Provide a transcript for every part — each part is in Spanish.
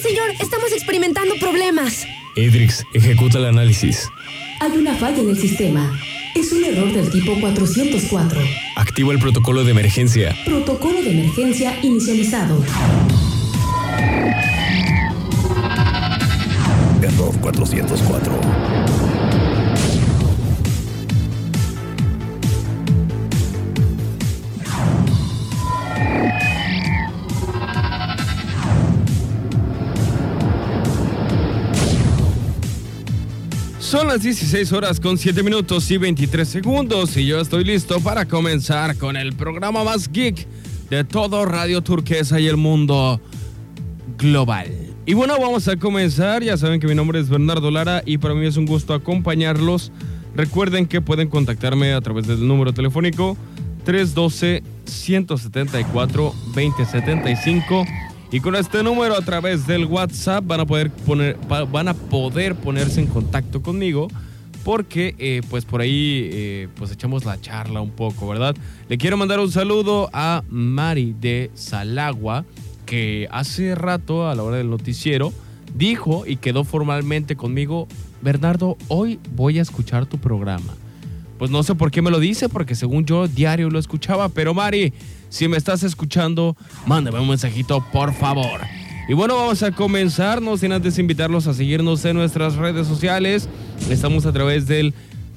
señor. Estamos experimentando problemas. Edrix, ejecuta el análisis. Hay una falla en el sistema. Es un error del tipo 404. Activa el protocolo de emergencia. Protocolo de emergencia inicializado. Error 404. Son las 16 horas con 7 minutos y 23 segundos y yo estoy listo para comenzar con el programa más geek de todo Radio Turquesa y el mundo global. Y bueno, vamos a comenzar. Ya saben que mi nombre es Bernardo Lara y para mí es un gusto acompañarlos. Recuerden que pueden contactarme a través del número telefónico 312 174 2075 y con este número a través del WhatsApp van a poder, poner, van a poder ponerse en contacto conmigo porque eh, pues por ahí eh, pues echamos la charla un poco, ¿verdad? Le quiero mandar un saludo a Mari de Salagua que hace rato a la hora del noticiero dijo y quedó formalmente conmigo, Bernardo, hoy voy a escuchar tu programa. Pues no sé por qué me lo dice, porque según yo diario lo escuchaba, pero Mari, si me estás escuchando, mándame un mensajito, por favor. Y bueno, vamos a comenzar, no sin antes invitarlos a seguirnos en nuestras redes sociales. Estamos a través del,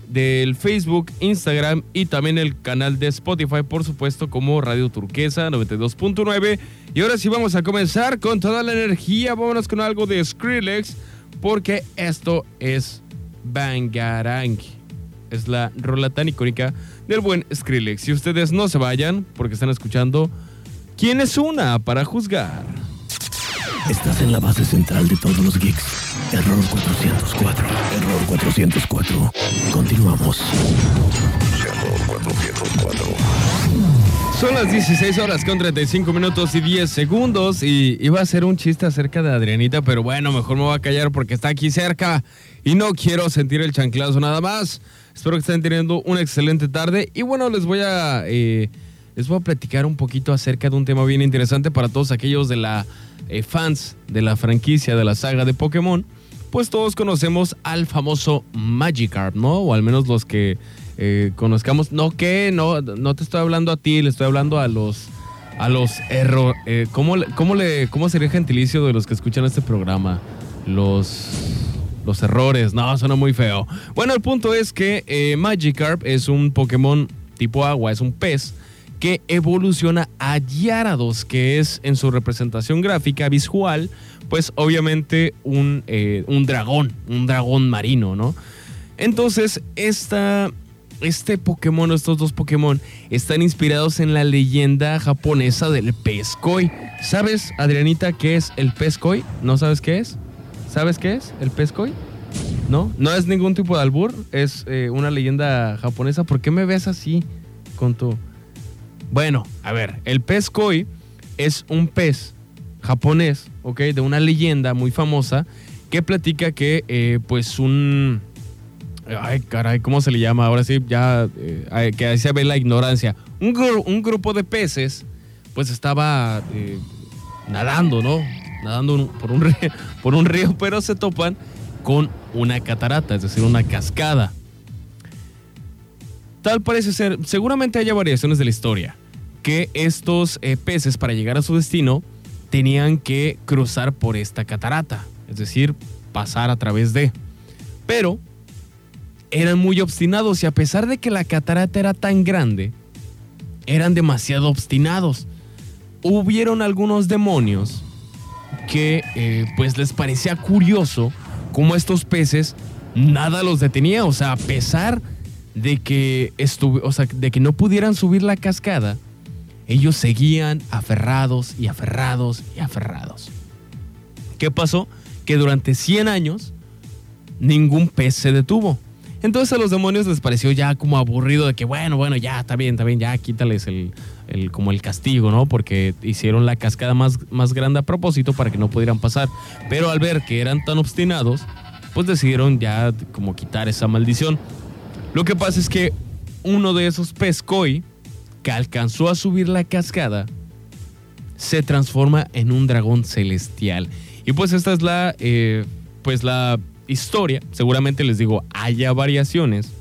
del Facebook, Instagram y también el canal de Spotify, por supuesto, como Radio Turquesa 92.9. Y ahora sí vamos a comenzar con toda la energía. Vámonos con algo de Skrillex, porque esto es Bangarang. Es la rola tan icónica del buen Skrillex. Y ustedes no se vayan porque están escuchando ¿Quién es una para juzgar? Estás en la base central de todos los geeks. Error 404. Error 404. Continuamos. Error 404. Son las 16 horas con 35 minutos y 10 segundos y iba a hacer un chiste acerca de Adrianita, pero bueno, mejor me voy a callar porque está aquí cerca y no quiero sentir el chanclazo nada más. Espero que estén teniendo una excelente tarde. Y bueno, les voy a. Eh, les voy a platicar un poquito acerca de un tema bien interesante para todos aquellos de la eh, fans de la franquicia de la saga de Pokémon. Pues todos conocemos al famoso Magikarp, ¿no? O al menos los que eh, conozcamos. No, que no, no te estoy hablando a ti, le estoy hablando a los a los error. ¿cómo, cómo, le, ¿Cómo sería gentilicio de los que escuchan este programa? Los los errores. No, suena muy feo. Bueno, el punto es que eh, Magikarp es un Pokémon tipo agua, es un pez que evoluciona a Gyarados, que es en su representación gráfica visual, pues obviamente un, eh, un dragón, un dragón marino, ¿no? Entonces, esta, este Pokémon, estos dos Pokémon, están inspirados en la leyenda japonesa del pez. ¿Sabes, Adrianita, qué es el pez? ¿No sabes qué es? ¿Sabes qué es el pez koi? ¿No? No es ningún tipo de albur, es eh, una leyenda japonesa. ¿Por qué me ves así con tu...? Bueno, a ver, el pez koi es un pez japonés, ¿ok? De una leyenda muy famosa que platica que, eh, pues, un... Ay, caray, ¿cómo se le llama? Ahora sí, ya, eh, que ahí se ve la ignorancia. Un, un, grupo de peces, pues, estaba nadando, ¿no? Nadando por un, río, por un río, pero se topan con una catarata, es decir, una cascada. Tal parece ser, seguramente haya variaciones de la historia, que estos eh, peces para llegar a su destino tenían que cruzar por esta catarata, es decir, pasar a través de. Pero eran muy obstinados y a pesar de que la catarata era tan grande, eran demasiado obstinados. Hubieron algunos demonios que eh, pues les parecía curioso cómo estos peces nada los detenía, o sea, a pesar de que, o sea, de que no pudieran subir la cascada, ellos seguían aferrados y aferrados y aferrados. ¿Qué pasó? Que durante 100 años ningún pez se detuvo. Entonces a los demonios les pareció ya como aburrido de que, bueno, bueno, ya está bien, está bien, ya quítales el, como el castigo, ¿no? Porque hicieron la cascada más, más grande a propósito para que no pudieran pasar. Pero al ver que eran tan obstinados, pues decidieron ya como quitar esa maldición. Lo que pasa es que uno de esos pescoy que alcanzó a subir la cascada se transforma en un dragón celestial Y pues esta es la, eh, pues la historia. Seguramente les digo, haya variaciones.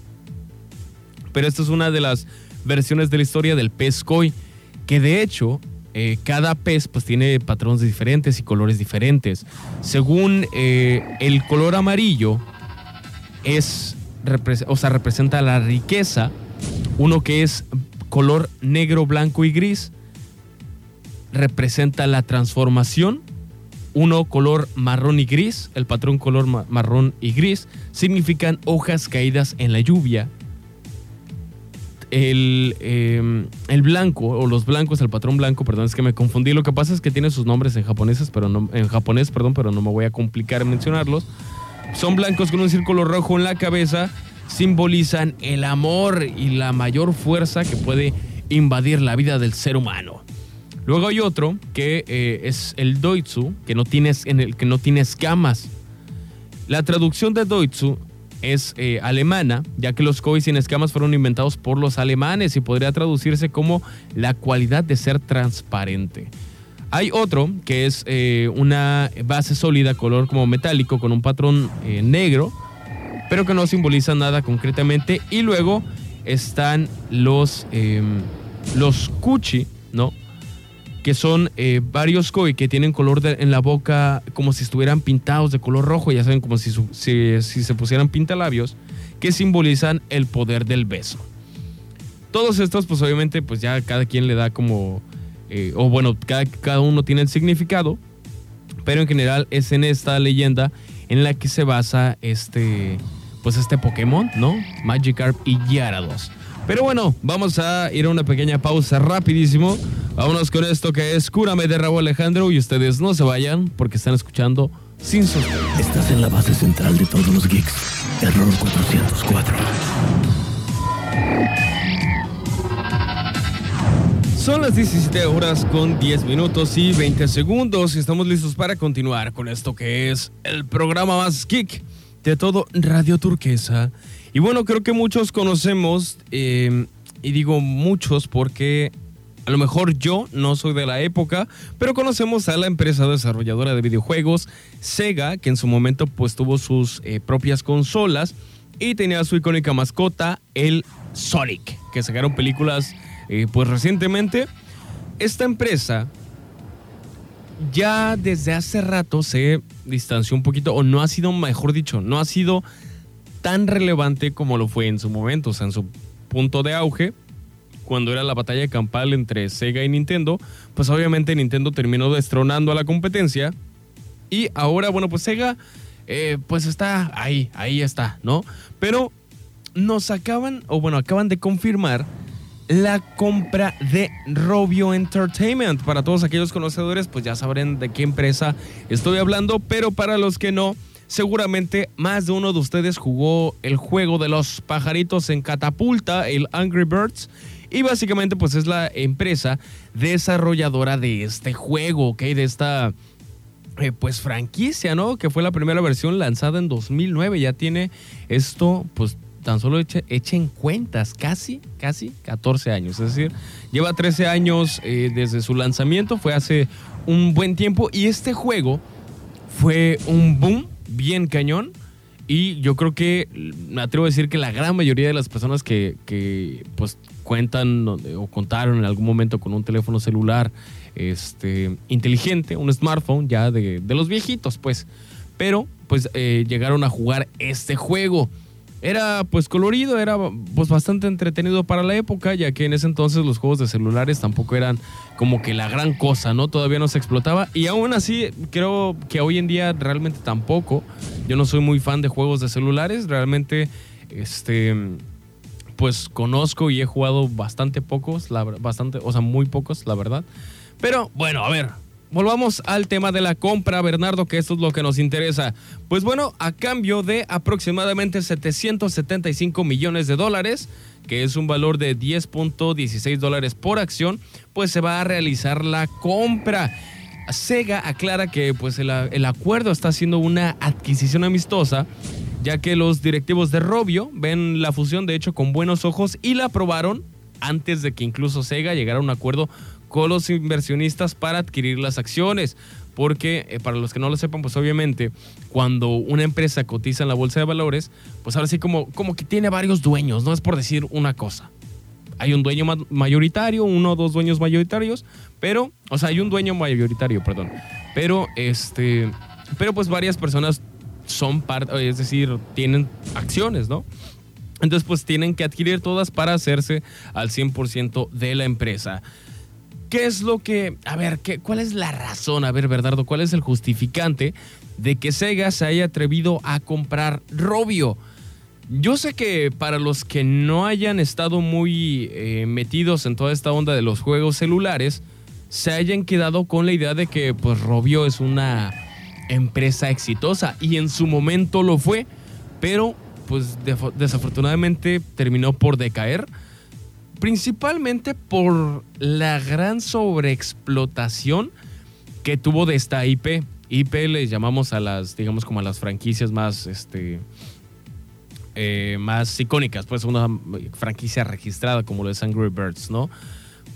Pero esta es una de las versiones de la historia del pez koi. Que de hecho, eh, cada pez pues tiene patrones diferentes y colores diferentes. Según eh, el color amarillo es, o sea, representa la riqueza. Uno que es color negro, blanco y gris representa la transformación. Uno color marrón y gris, el patrón color marrón y gris, significan hojas caídas en la lluvia. El, em, el, blanco, o los blancos, el patrón blanco, perdón, es que me confundí. Lo que pasa es que tiene sus nombres en japoneses, pero no, en japonés, perdón, pero no me voy a complicar en mencionarlos. Son blancos con un círculo rojo en la cabeza, simbolizan el amor y la mayor fuerza que puede invadir la vida del ser humano. Luego hay otro que eh, es el Doitsu, que no, tienes, en el, que no tiene escamas. La traducción de Doitsu es eh, alemana, ya que los koi sin escamas fueron inventados por los alemanes y podría traducirse como la cualidad de ser transparente. Hay otro que es eh, una base sólida, color como metálico, con un patrón negro, pero que no simboliza nada concretamente. Y luego están los, em, los ¿no? Que son eh, varios koi que tienen color en la boca como si estuvieran pintados de color rojo, ya saben, como si, si, se pusieran pintalabios, que simbolizan el poder del beso. Todos estos, pues obviamente, pues ya cada quien le da como, eh, o bueno, cada, cada uno tiene el significado, pero en general es en esta leyenda en la que se basa este, pues este Pokémon, ¿no? Magikarp y Gyarados. Pero bueno, vamos a ir a una pequeña pausa rapidísimo. Vámonos con esto que es Cúrame de Raúl Alejandro y ustedes no se vayan porque están escuchando Sin Sostén. Estás en la base central de todos los geeks. Error 404. Son las 17 horas con 10 minutos y 20 segundos y estamos listos para continuar con esto que es el programa más geek de todo Radio Turquesa y bueno, creo que muchos conocemos, eh, y digo muchos porque a lo mejor yo no soy de la época, pero conocemos a la empresa desarrolladora de videojuegos, Sega, que en su momento pues tuvo sus eh, propias consolas y tenía su icónica mascota, el Sonic, que sacaron películas eh, pues recientemente. Esta empresa ya desde hace rato se distanció un poquito, o no ha sido, mejor dicho, no ha sido tan relevante como lo fue en su momento, o sea, en su punto de auge, cuando era la batalla campal entre Sega y Nintendo, pues obviamente Nintendo terminó destronando a la competencia y ahora, bueno, pues Sega, eh, pues está ahí, ahí está, ¿no? Pero nos acaban, o bueno, acaban de confirmar la compra de Robio Entertainment. Para todos aquellos conocedores, pues ya sabrán de qué empresa estoy hablando, pero para los que no, Seguramente más de uno de ustedes jugó el juego de los pajaritos en catapulta, el Angry Birds. Y básicamente pues es la empresa desarrolladora de este juego, ¿ok? De esta eh, pues franquicia, ¿no? Que fue la primera versión lanzada en 2009. Ya tiene esto pues tan solo echen cuentas, casi, casi 14 años. Es decir, lleva 13 años eh, desde su lanzamiento, fue hace un buen tiempo. Y este juego fue un boom bien cañón. Y yo creo que me atrevo a decir que la gran mayoría de las personas que, pues cuentan o contaron en algún momento con un teléfono celular este, inteligente, un smartphone ya de, los viejitos, pues. Pero pues eh, llegaron a jugar este juego. Era pues colorido, era pues bastante entretenido para la época, ya que en ese entonces los juegos de celulares tampoco eran como que la gran cosa, ¿no? Todavía no se explotaba y aún así creo que hoy en día realmente tampoco. Yo no soy muy fan de juegos de celulares, realmente este pues conozco y he jugado bastante pocos, bastante, o sea, muy pocos, la verdad. Pero bueno, a ver, volvamos al tema de la compra, Bernardo, que esto es lo que nos interesa. Pues bueno, a cambio de aproximadamente 775 millones de dólares, que es un valor de 10.16 dólares por acción, pues se va a realizar la compra. Sega aclara que pues el, el acuerdo está siendo una adquisición amistosa, ya que los directivos de Robio ven la fusión de hecho con buenos ojos y la aprobaron antes de que incluso Sega llegara a un acuerdo con los inversionistas para adquirir las acciones. Porque eh, para los que no lo sepan, pues obviamente cuando una empresa cotiza en la bolsa de valores, pues ahora sí como, como que tiene varios dueños, no es por decir una cosa. Hay un dueño mayoritario, uno o dos dueños mayoritarios, pero, o sea, hay un dueño mayoritario, perdón. Pero, este, pero pues varias personas son parte, es decir, tienen acciones, ¿no? Entonces, pues tienen que adquirir todas para hacerse al 100% de la empresa. ¿Qué es lo que, a ver, ¿qué, cuál es la razón, a ver, Bernardo, cuál es el justificante de que Sega se haya atrevido a comprar Robio? Yo sé que para los que no hayan estado muy eh, metidos en toda esta onda de los juegos celulares, se hayan quedado con la idea de que pues Robio es una empresa exitosa y en su momento lo fue, pero pues desafortunadamente terminó por decaer, principalmente por la gran sobreexplotación que tuvo de esta IP. IP le llamamos a las, digamos como a las franquicias más, este, eh, más icónicas, pues una franquicia registrada como lo es Angry Birds, ¿no?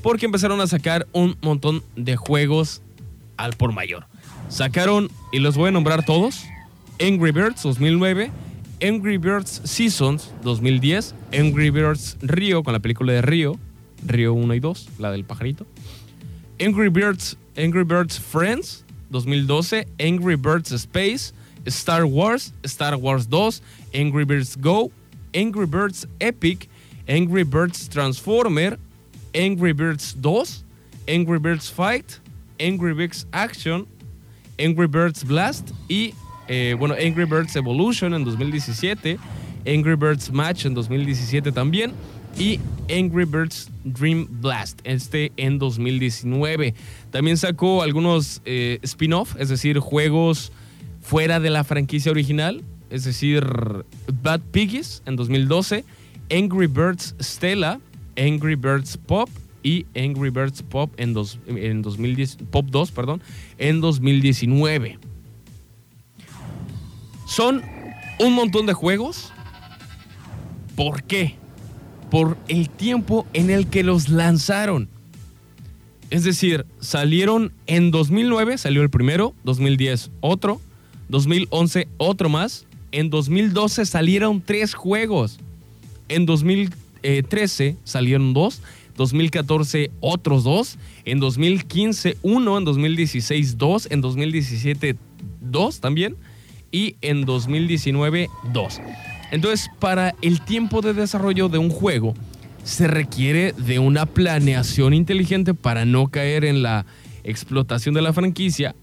Porque empezaron a sacar un montón de juegos al por mayor. Sacaron, y los voy a nombrar todos, Angry Birds 2009, Angry Birds Seasons 2010, Angry Birds Rio con la película de Rio, Rio 1 y 2, la del pajarito. Angry Birds, Angry Birds Friends 2012, Angry Birds Space, Star Wars, Star Wars 2, Angry Birds Go, Angry Birds Epic, Angry Birds Transformer, Angry Birds 2, Angry Birds Fight, Angry Birds Action, Angry Birds Blast y eh, bueno, Angry Birds Evolution en 2017, Angry Birds Match en 2017 también y Angry Birds Dream Blast, este en 2019. También sacó algunos eh, spin-off, es decir, juegos fuera de la franquicia original, es decir, Bad Piggies en 2012, Angry Birds Stella, Angry Birds Pop y Angry Birds Pop en, 2010, Pop 2, perdón, en 2019. Son un montón de juegos. ¿Por qué? Por el tiempo en el que los lanzaron. Es decir, salieron en 2009, salió el primero, 2010 otro, 2011 otro más, en 2012 salieron tres juegos, en 2013 salieron dos, 2014 otros dos, en 2015 uno, en 2016 dos, en 2017 dos también, y en 2019 2. Entonces, para el tiempo de desarrollo de un juego, se requiere de una planeación inteligente para no caer en la explotación de la franquicia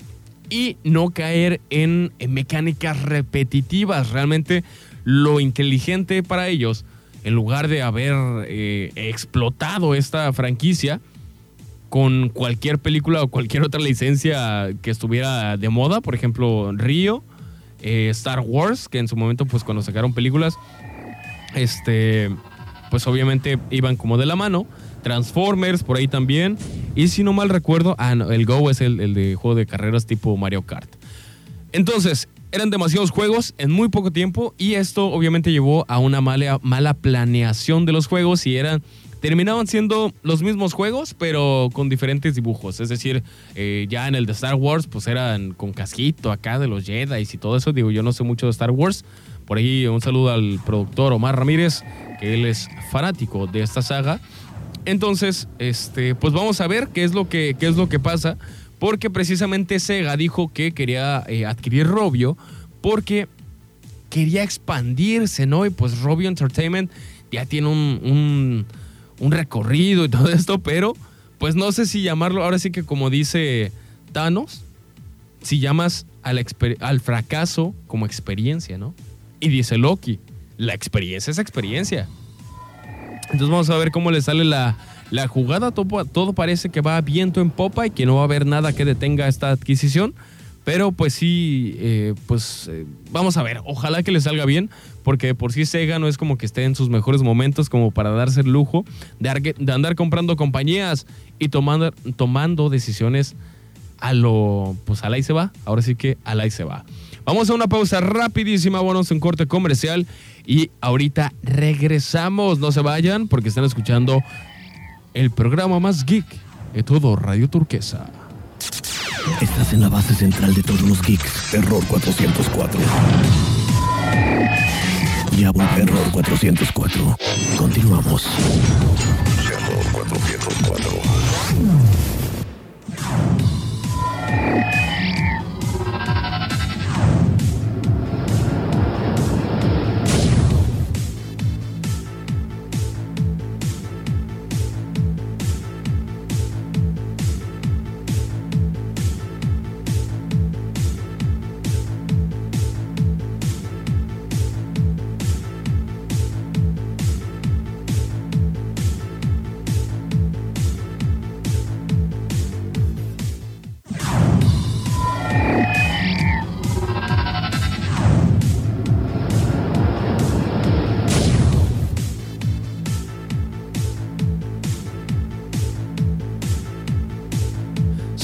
y no caer en, mecánicas repetitivas. Realmente lo inteligente para ellos, en lugar de haber eh, explotado esta franquicia con cualquier película o cualquier otra licencia que estuviera de moda, por ejemplo, Río, eh, Star Wars, que en su momento, pues cuando sacaron películas, este, pues obviamente iban como de la mano. Transformers por ahí también. Y si no mal recuerdo, ah, el Go es el, de juego de carreras tipo Mario Kart. Entonces, eran demasiados juegos en muy poco tiempo y esto obviamente llevó a una mala, mala planeación de los juegos y eran terminaban siendo los mismos juegos, pero con diferentes dibujos. Es decir, eh, ya en el de Star Wars, pues eran con casquito acá de los Jedi y todo eso. Digo, yo no sé mucho de Star Wars. Por ahí un saludo al productor Omar Ramírez, que él es fanático de esta saga. Entonces, este, pues vamos a ver qué es lo que, qué es lo que pasa. Porque precisamente Sega dijo que quería eh, adquirir Robio porque quería expandirse, ¿no? Y pues Robio Entertainment ya tiene un un recorrido y todo esto, pero pues no sé si llamarlo, ahora sí que como dice Thanos, si llamas al, al fracaso como experiencia, ¿no? Y dice Loki, la experiencia es experiencia. Entonces vamos a ver cómo le sale la, la jugada. Todo, todo, parece que va viento en popa y que no va a haber nada que detenga esta adquisición. Pero pues sí, eh, pues eh, vamos a ver, ojalá que le salga bien, porque por sí Sega no es como que esté en sus mejores momentos como para darse el lujo de, andar comprando compañías y tomando, tomando decisiones a lo, pues al ahí se va, ahora sí que al ahí se va. Vamos a una pausa rapidísima, vamos a un corte comercial y ahorita regresamos, no se vayan porque están escuchando el programa más geek de todo Radio Turquesa. Estás en la base central de todos los geeks. Error 404. Ya Error 404. Continuamos. Error 404.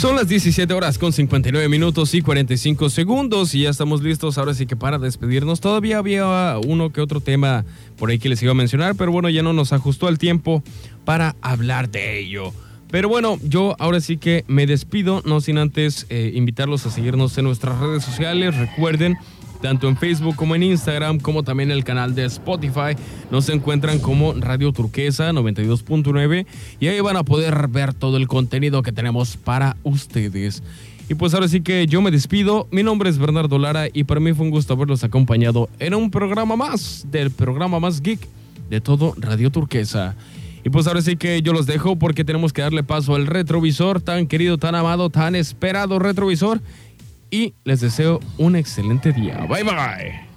Son las 17 horas con 59 minutos y 45 segundos y ya estamos listos ahora sí que para despedirnos. Todavía había uno que otro tema por ahí que les iba a mencionar, pero bueno, ya no nos ajustó el tiempo para hablar de ello. Pero bueno, yo ahora sí que me despido, no sin antes eh, invitarlos a seguirnos en nuestras redes sociales. Recuerden tanto en Facebook como en Instagram, como también en el canal de Spotify. Nos encuentran como Radio Turquesa 92.9 y ahí van a poder ver todo el contenido que tenemos para ustedes. Y pues ahora sí que yo me despido. Mi nombre es Bernardo Lara y para mí fue un gusto haberlos acompañado en un programa más del programa más geek de todo Radio Turquesa. Y pues ahora sí que yo los dejo porque tenemos que darle paso al retrovisor, tan querido, tan amado, tan esperado retrovisor y les deseo un excelente día. Bye bye.